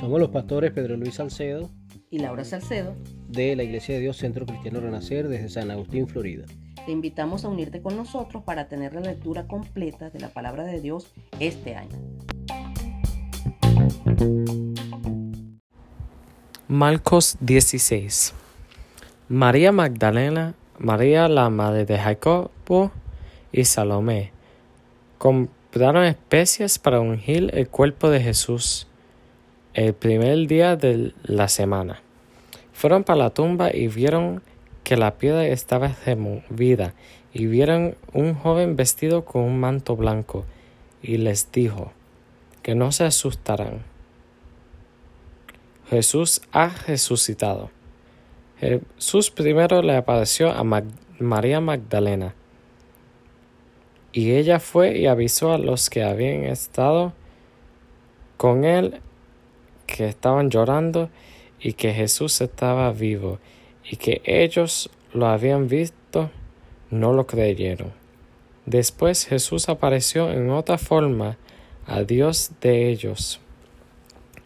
Somos los pastores Pedro Luis Salcedo y Laura Salcedo de la Iglesia de Dios Centro Cristiano Renacer desde San Agustín, Florida. Te invitamos a unirte con nosotros para tener la lectura completa de la palabra de Dios este año. Marcos 16 María Magdalena, María la madre de Jacobo y Salomé compraron especias para ungir el cuerpo de Jesús el primer día de la semana. Fueron para la tumba y vieron que la piedra estaba removida y vieron un joven vestido con un manto blanco y les dijo que no se asustaran. Jesús ha resucitado. Jesús primero le apareció a María Magdalena y ella fue y avisó a los que habían estado con él que estaban llorando y que Jesús estaba vivo y que ellos lo habían visto, no lo creyeron. Después Jesús apareció en otra forma a Dios de ellos.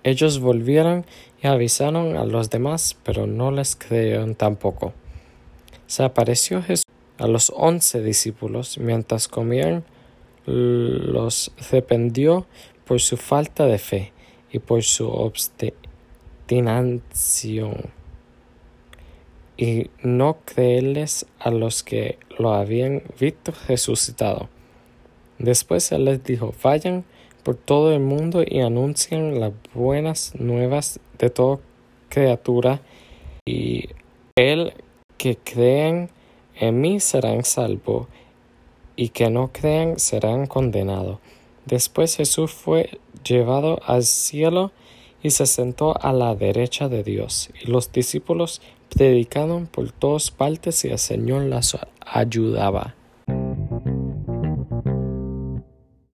Ellos volvieron y avisaron a los demás, pero no les creyeron tampoco. Se apareció Jesús a los once discípulos mientras comían, los arrepentió por su falta de fe y por su obstinación y no creerles a los que lo habían visto resucitado. Después él les dijo, vayan por todo el mundo y anuncien las buenas nuevas de toda criatura y el que crean en mí serán salvos y que no crean serán condenados. Después Jesús fue llevado al cielo y se sentó a la derecha de Dios, y los discípulos predicaron por todas partes y el Señor las ayudaba.